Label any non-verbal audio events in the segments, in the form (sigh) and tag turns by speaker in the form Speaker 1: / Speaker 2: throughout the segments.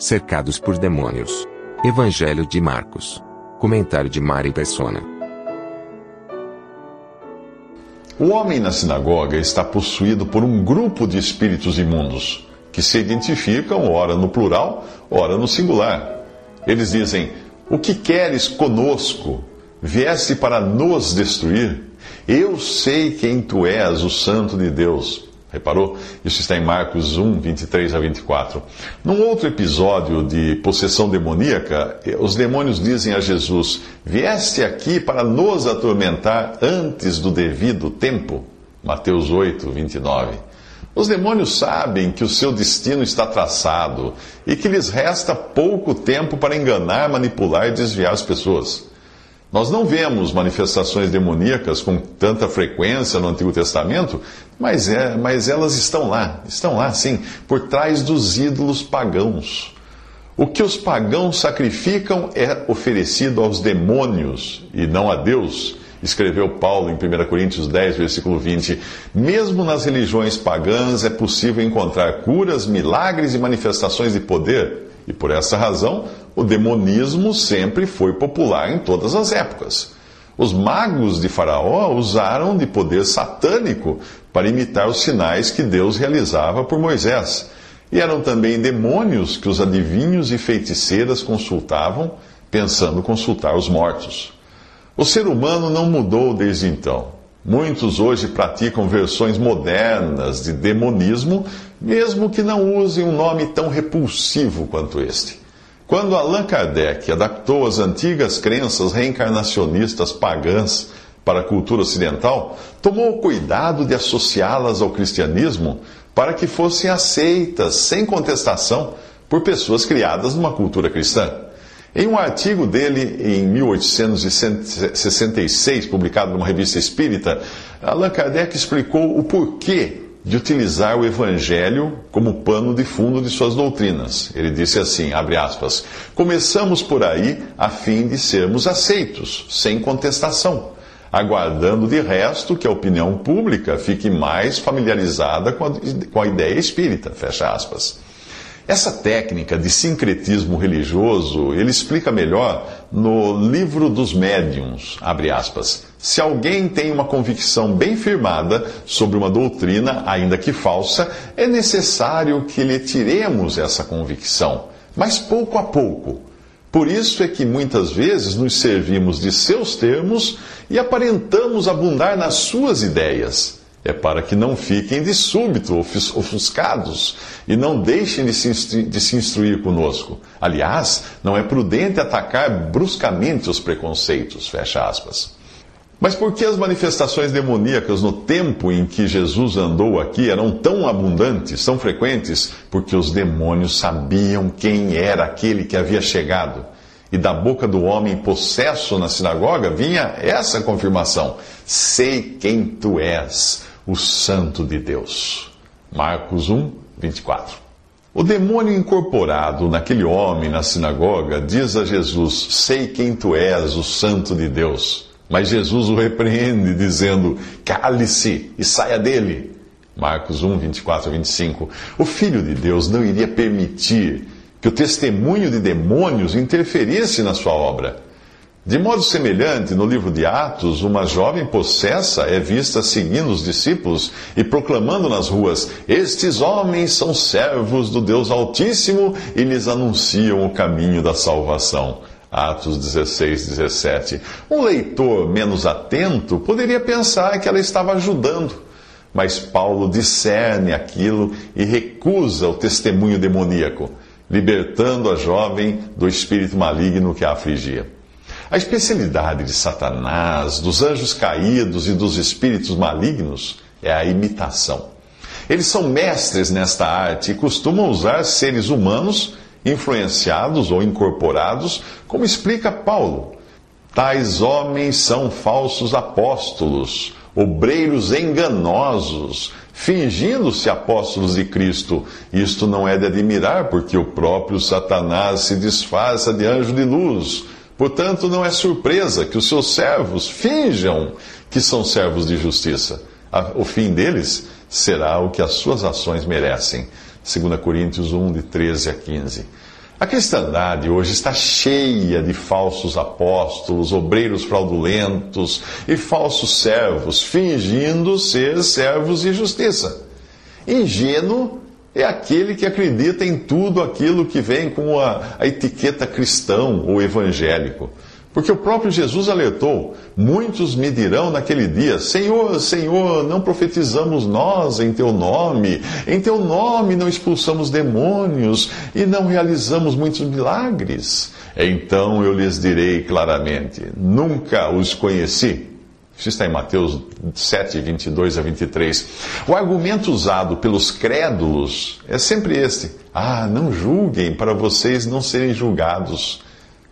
Speaker 1: Cercados por demônios. Evangelho de Marcos. Comentário de Mari Persona.
Speaker 2: O homem na sinagoga está possuído por um grupo de espíritos imundos, que se identificam ora no plural, ora no singular. Eles dizem: O que queres conosco? Vieste para nos destruir? Eu sei quem tu és, o Santo de Deus. Reparou? Isso está em Marcos 1, 23 a 24. Num outro episódio de possessão demoníaca, os demônios dizem a Jesus: Vieste aqui para nos atormentar antes do devido tempo? Mateus 8, 29. Os demônios sabem que o seu destino está traçado e que lhes resta pouco tempo para enganar, manipular e desviar as pessoas. Nós não vemos manifestações demoníacas com tanta frequência no Antigo Testamento, mas, é, mas elas estão lá, estão lá sim, por trás dos ídolos pagãos. O que os pagãos sacrificam é oferecido aos demônios e não a Deus, escreveu Paulo em 1 Coríntios 10, versículo 20. Mesmo nas religiões pagãs é possível encontrar curas, milagres e manifestações de poder, e por essa razão o demonismo sempre foi popular em todas as épocas. Os magos de Faraó usaram de poder satânico para imitar os sinais que Deus realizava por Moisés. E eram também demônios que os adivinhos e feiticeiras consultavam, pensando consultar os mortos. O ser humano não mudou desde então. Muitos hoje praticam versões modernas de demonismo, mesmo que não usem um nome tão repulsivo quanto este. Quando Allan Kardec adaptou as antigas crenças reencarnacionistas pagãs para a cultura ocidental, tomou o cuidado de associá-las ao cristianismo para que fossem aceitas sem contestação por pessoas criadas numa cultura cristã. Em um artigo dele em 1866, publicado numa revista espírita, Allan Kardec explicou o porquê de utilizar o Evangelho como pano de fundo de suas doutrinas. Ele disse assim, aspas, começamos por aí a fim de sermos aceitos, sem contestação, aguardando de resto que a opinião pública fique mais familiarizada com a, com a ideia espírita, fecha aspas. Essa técnica de sincretismo religioso ele explica melhor no Livro dos Médiuns, abre aspas. Se alguém tem uma convicção bem firmada sobre uma doutrina, ainda que falsa, é necessário que lhe tiremos essa convicção, mas pouco a pouco. Por isso é que muitas vezes nos servimos de seus termos e aparentamos abundar nas suas ideias é para que não fiquem de súbito ofuscados e não deixem de se, de se instruir conosco. Aliás, não é prudente atacar bruscamente os preconceitos. Fecha aspas. Mas por que as manifestações demoníacas no tempo em que Jesus andou aqui eram tão abundantes, tão frequentes? Porque os demônios sabiam quem era aquele que havia chegado. E da boca do homem possesso na sinagoga vinha essa confirmação: Sei quem tu és o Santo de Deus. Marcos 1, 24. O demônio incorporado naquele homem na sinagoga diz a Jesus: Sei quem tu és, o Santo de Deus. Mas Jesus o repreende, dizendo: Cale-se e saia dele. Marcos 1, 24 a 25. O Filho de Deus não iria permitir que o testemunho de demônios interferisse na sua obra. De modo semelhante, no livro de Atos, uma jovem possessa é vista seguindo os discípulos e proclamando nas ruas: Estes homens são servos do Deus Altíssimo e lhes anunciam o caminho da salvação. Atos 16, 17. Um leitor menos atento poderia pensar que ela estava ajudando, mas Paulo discerne aquilo e recusa o testemunho demoníaco, libertando a jovem do espírito maligno que a afligia. A especialidade de Satanás, dos anjos caídos e dos espíritos malignos é a imitação. Eles são mestres nesta arte e costumam usar seres humanos influenciados ou incorporados, como explica Paulo. Tais homens são falsos apóstolos, obreiros enganosos, fingindo-se apóstolos de Cristo. Isto não é de admirar, porque o próprio Satanás se disfarça de anjo de luz. Portanto, não é surpresa que os seus servos finjam que são servos de justiça. O fim deles será o que as suas ações merecem. 2 Coríntios 1, de 13 a 15. A cristandade hoje está cheia de falsos apóstolos, obreiros fraudulentos e falsos servos, fingindo ser servos de justiça. Ingênuo é aquele que acredita em tudo aquilo que vem com a, a etiqueta cristão ou evangélico. Porque o próprio Jesus alertou: muitos me dirão naquele dia: Senhor, Senhor, não profetizamos nós em teu nome, em teu nome não expulsamos demônios e não realizamos muitos milagres. Então eu lhes direi claramente: nunca os conheci. Isso está em Mateus 7, 22 a 23. O argumento usado pelos crédulos é sempre este: Ah, não julguem para vocês não serem julgados.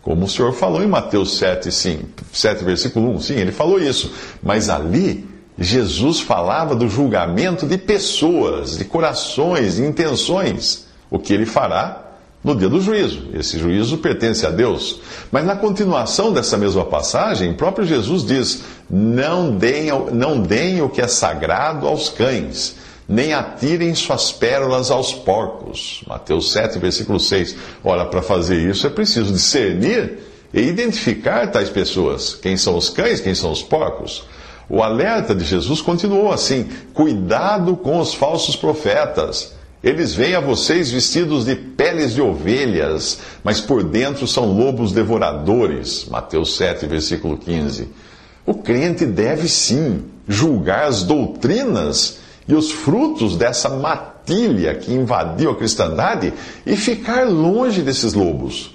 Speaker 2: Como o Senhor falou em Mateus 7, sim, 7, versículo 1. Sim, ele falou isso. Mas ali, Jesus falava do julgamento de pessoas, de corações, de intenções. O que ele fará no dia do juízo. Esse juízo pertence a Deus. Mas na continuação dessa mesma passagem, próprio Jesus diz: não deem, não deem o que é sagrado aos cães nem atirem suas pérolas aos porcos. Mateus 7, versículo 6. Ora, para fazer isso é preciso discernir e identificar tais pessoas. Quem são os cães, quem são os porcos. O alerta de Jesus continuou assim: cuidado com os falsos profetas. Eles vêm a vocês vestidos de peles de ovelhas, mas por dentro são lobos devoradores. Mateus 7, versículo 15. O crente deve sim julgar as doutrinas e os frutos dessa matilha que invadiu a cristandade e ficar longe desses lobos.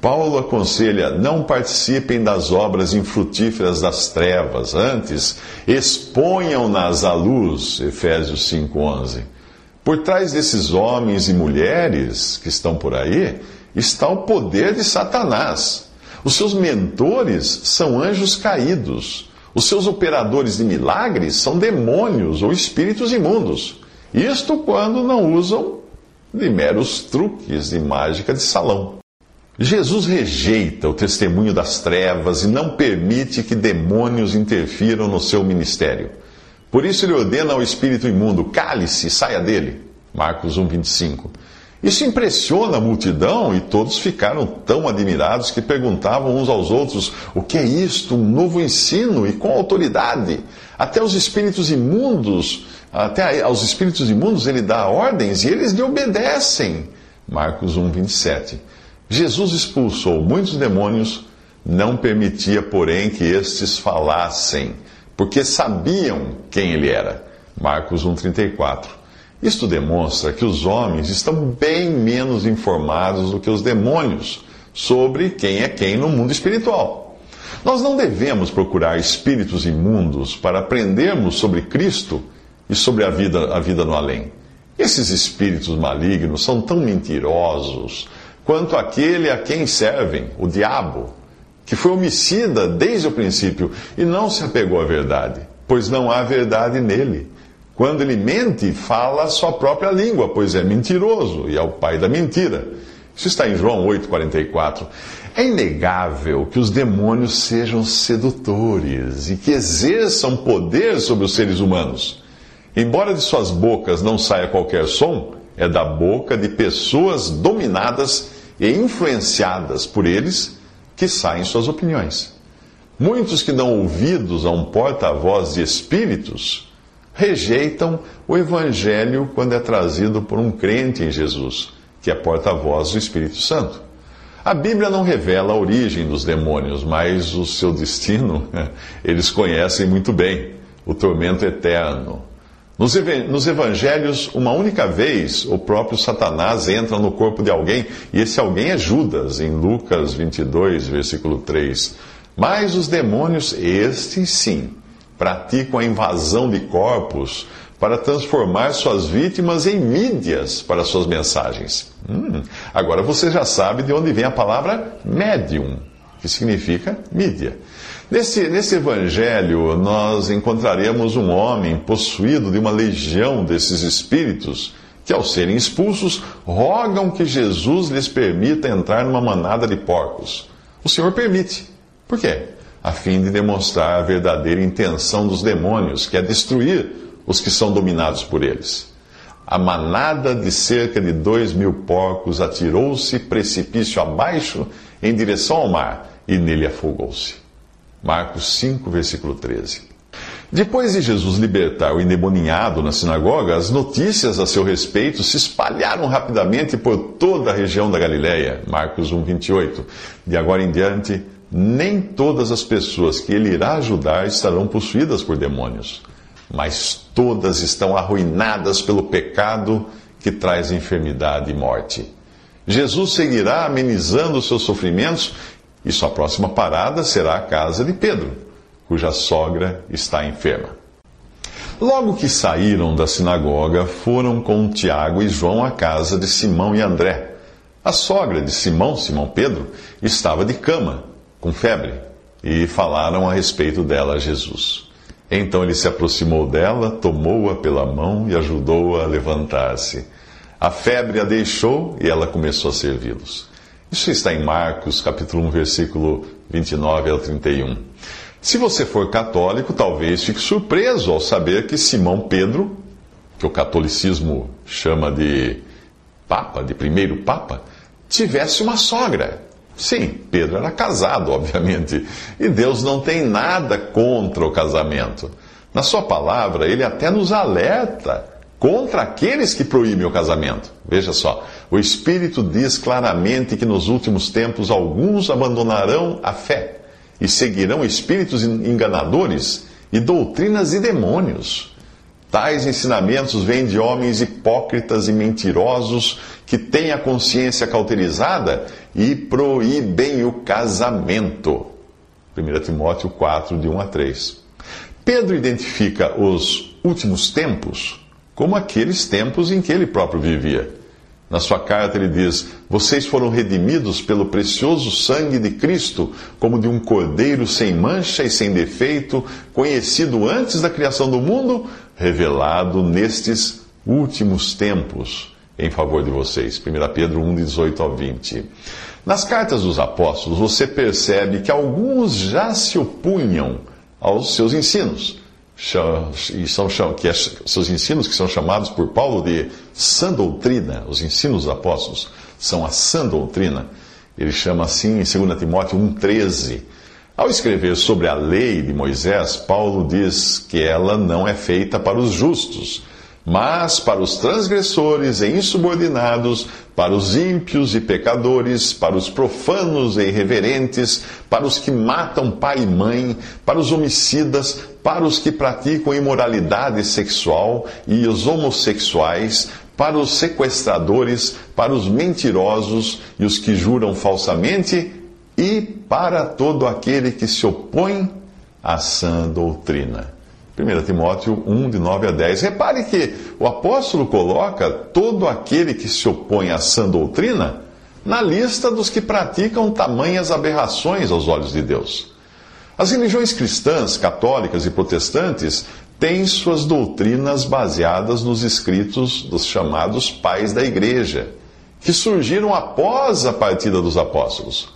Speaker 2: Paulo aconselha: não participem das obras infrutíferas das trevas, antes exponham-nas à luz. Efésios 5,11. Por trás desses homens e mulheres que estão por aí está o poder de Satanás. Os seus mentores são anjos caídos os seus operadores de milagres são demônios ou espíritos imundos. Isto quando não usam de meros truques de mágica de salão. Jesus rejeita o testemunho das trevas e não permite que demônios interfiram no seu ministério. Por isso ele ordena ao espírito imundo: cale-se, saia dele. Marcos 1, 25. Isso impressiona a multidão e todos ficaram tão admirados que perguntavam uns aos outros: o que é isto? Um novo ensino e com autoridade. Até os espíritos imundos, até aos espíritos imundos ele dá ordens e eles lhe obedecem. Marcos 1, 27. Jesus expulsou muitos demônios, não permitia, porém, que estes falassem, porque sabiam quem ele era. Marcos 1, 34. Isto demonstra que os homens estão bem menos informados do que os demônios sobre quem é quem no mundo espiritual. Nós não devemos procurar espíritos imundos para aprendermos sobre Cristo e sobre a vida, a vida no além. Esses espíritos malignos são tão mentirosos quanto aquele a quem servem, o diabo, que foi homicida desde o princípio e não se apegou à verdade, pois não há verdade nele. Quando ele mente, fala a sua própria língua, pois é mentiroso e é o pai da mentira. Isso está em João 8,44. É inegável que os demônios sejam sedutores e que exerçam poder sobre os seres humanos. Embora de suas bocas não saia qualquer som, é da boca de pessoas dominadas e influenciadas por eles que saem suas opiniões. Muitos que dão ouvidos a um porta-voz de espíritos rejeitam o Evangelho quando é trazido por um crente em Jesus, que é porta-voz do Espírito Santo. A Bíblia não revela a origem dos demônios, mas o seu destino (laughs) eles conhecem muito bem o tormento eterno. Nos, evangelhos, uma única vez, o próprio Satanás entra no corpo de alguém, e esse alguém é Judas, em Lucas 22, versículo 3. Mas os demônios, estes sim, praticam a invasão de corpos para transformar suas vítimas em mídias para suas mensagens. Hum, agora você já sabe de onde vem a palavra médium, que significa mídia. Nesse, nesse evangelho, nós encontraremos um homem possuído de uma legião desses espíritos que, ao serem expulsos, rogam que Jesus lhes permita entrar numa manada de porcos. O Senhor permite. Por quê? A fim de demonstrar a verdadeira intenção dos demônios, que é destruir os que são dominados por eles. A manada de cerca de dois mil porcos atirou-se precipício abaixo em direção ao mar e nele afogou-se. Marcos 5, versículo 13. Depois de Jesus libertar o endemoniado na sinagoga, as notícias a seu respeito se espalharam rapidamente por toda a região da Galiléia. Marcos 1, 28. De agora em diante, nem todas as pessoas que ele irá ajudar estarão possuídas por demônios, mas todas estão arruinadas pelo pecado que traz enfermidade e morte. Jesus seguirá amenizando seus sofrimentos e sua próxima parada será a casa de Pedro cuja sogra está enferma. Logo que saíram da sinagoga, foram com Tiago e João à casa de Simão e André. A sogra de Simão, Simão Pedro, estava de cama, com febre, e falaram a respeito dela a Jesus. Então ele se aproximou dela, tomou-a pela mão e ajudou-a a, levantar-se. A febre a deixou e ela começou a servi-los. Isso está em Marcos, capítulo 1, versículo 29 ao 31. Se você for católico, talvez fique surpreso ao saber que Simão Pedro, que o catolicismo chama de Papa, de primeiro Papa, tivesse uma sogra. Sim, Pedro era casado, obviamente, e Deus não tem nada contra o casamento. Na sua palavra, ele até nos alerta contra aqueles que proíbem o casamento. Veja só, o Espírito diz claramente que nos últimos tempos alguns abandonarão a fé e seguirão espíritos enganadores e doutrinas de demônios. Tais ensinamentos vêm de homens hipócritas e mentirosos que têm a consciência cauterizada e proíbem o casamento. 1 Timóteo 4, de 1 a 3. Pedro identifica os últimos tempos como aqueles tempos em que ele próprio vivia na sua carta ele diz: Vocês foram redimidos pelo precioso sangue de Cristo, como de um cordeiro sem mancha e sem defeito, conhecido antes da criação do mundo, revelado nestes últimos tempos em favor de vocês. 1 Pedro 1, 18 ao 20. Nas cartas dos apóstolos, você percebe que alguns já se opunham aos seus ensinos e são que é, seus ensinos que são chamados por Paulo de sã doutrina, os ensinos dos apóstolos são a sã doutrina. Ele chama assim em 2 Timóteo 1,13. Ao escrever sobre a lei de Moisés, Paulo diz que ela não é feita para os justos, mas para os transgressores e insubordinados, para os ímpios e pecadores, para os profanos e irreverentes, para os que matam pai e mãe, para os homicidas, para os que praticam imoralidade sexual e os homossexuais, para os sequestradores, para os mentirosos e os que juram falsamente, e para todo aquele que se opõe à sã doutrina. 1 Timóteo 1, de 9 a 10. Repare que o apóstolo coloca todo aquele que se opõe à sã doutrina na lista dos que praticam tamanhas aberrações aos olhos de Deus. As religiões cristãs, católicas e protestantes têm suas doutrinas baseadas nos escritos dos chamados pais da igreja, que surgiram após a partida dos apóstolos.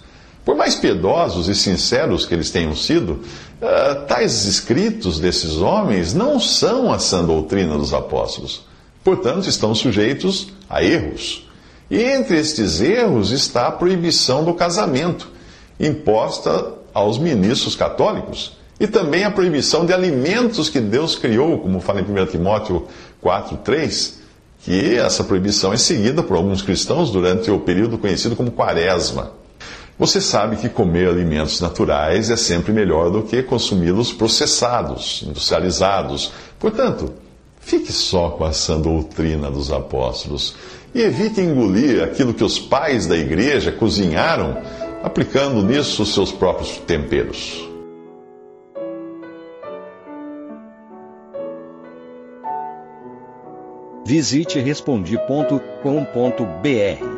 Speaker 2: Por mais piedosos e sinceros que eles tenham sido, uh, tais escritos desses homens não são a sã doutrina dos apóstolos. Portanto, estão sujeitos a erros. E entre estes erros está a proibição do casamento, imposta aos ministros católicos, e também a proibição de alimentos que Deus criou, como fala em 1 Timóteo 4, 3, que essa proibição é seguida por alguns cristãos durante o período conhecido como Quaresma. Você sabe que comer alimentos naturais é sempre melhor do que consumi-los processados, industrializados. Portanto, fique só com a sã doutrina dos apóstolos e evite engolir aquilo que os pais da igreja cozinharam, aplicando nisso os seus próprios temperos.
Speaker 3: Visite respondi.com.br.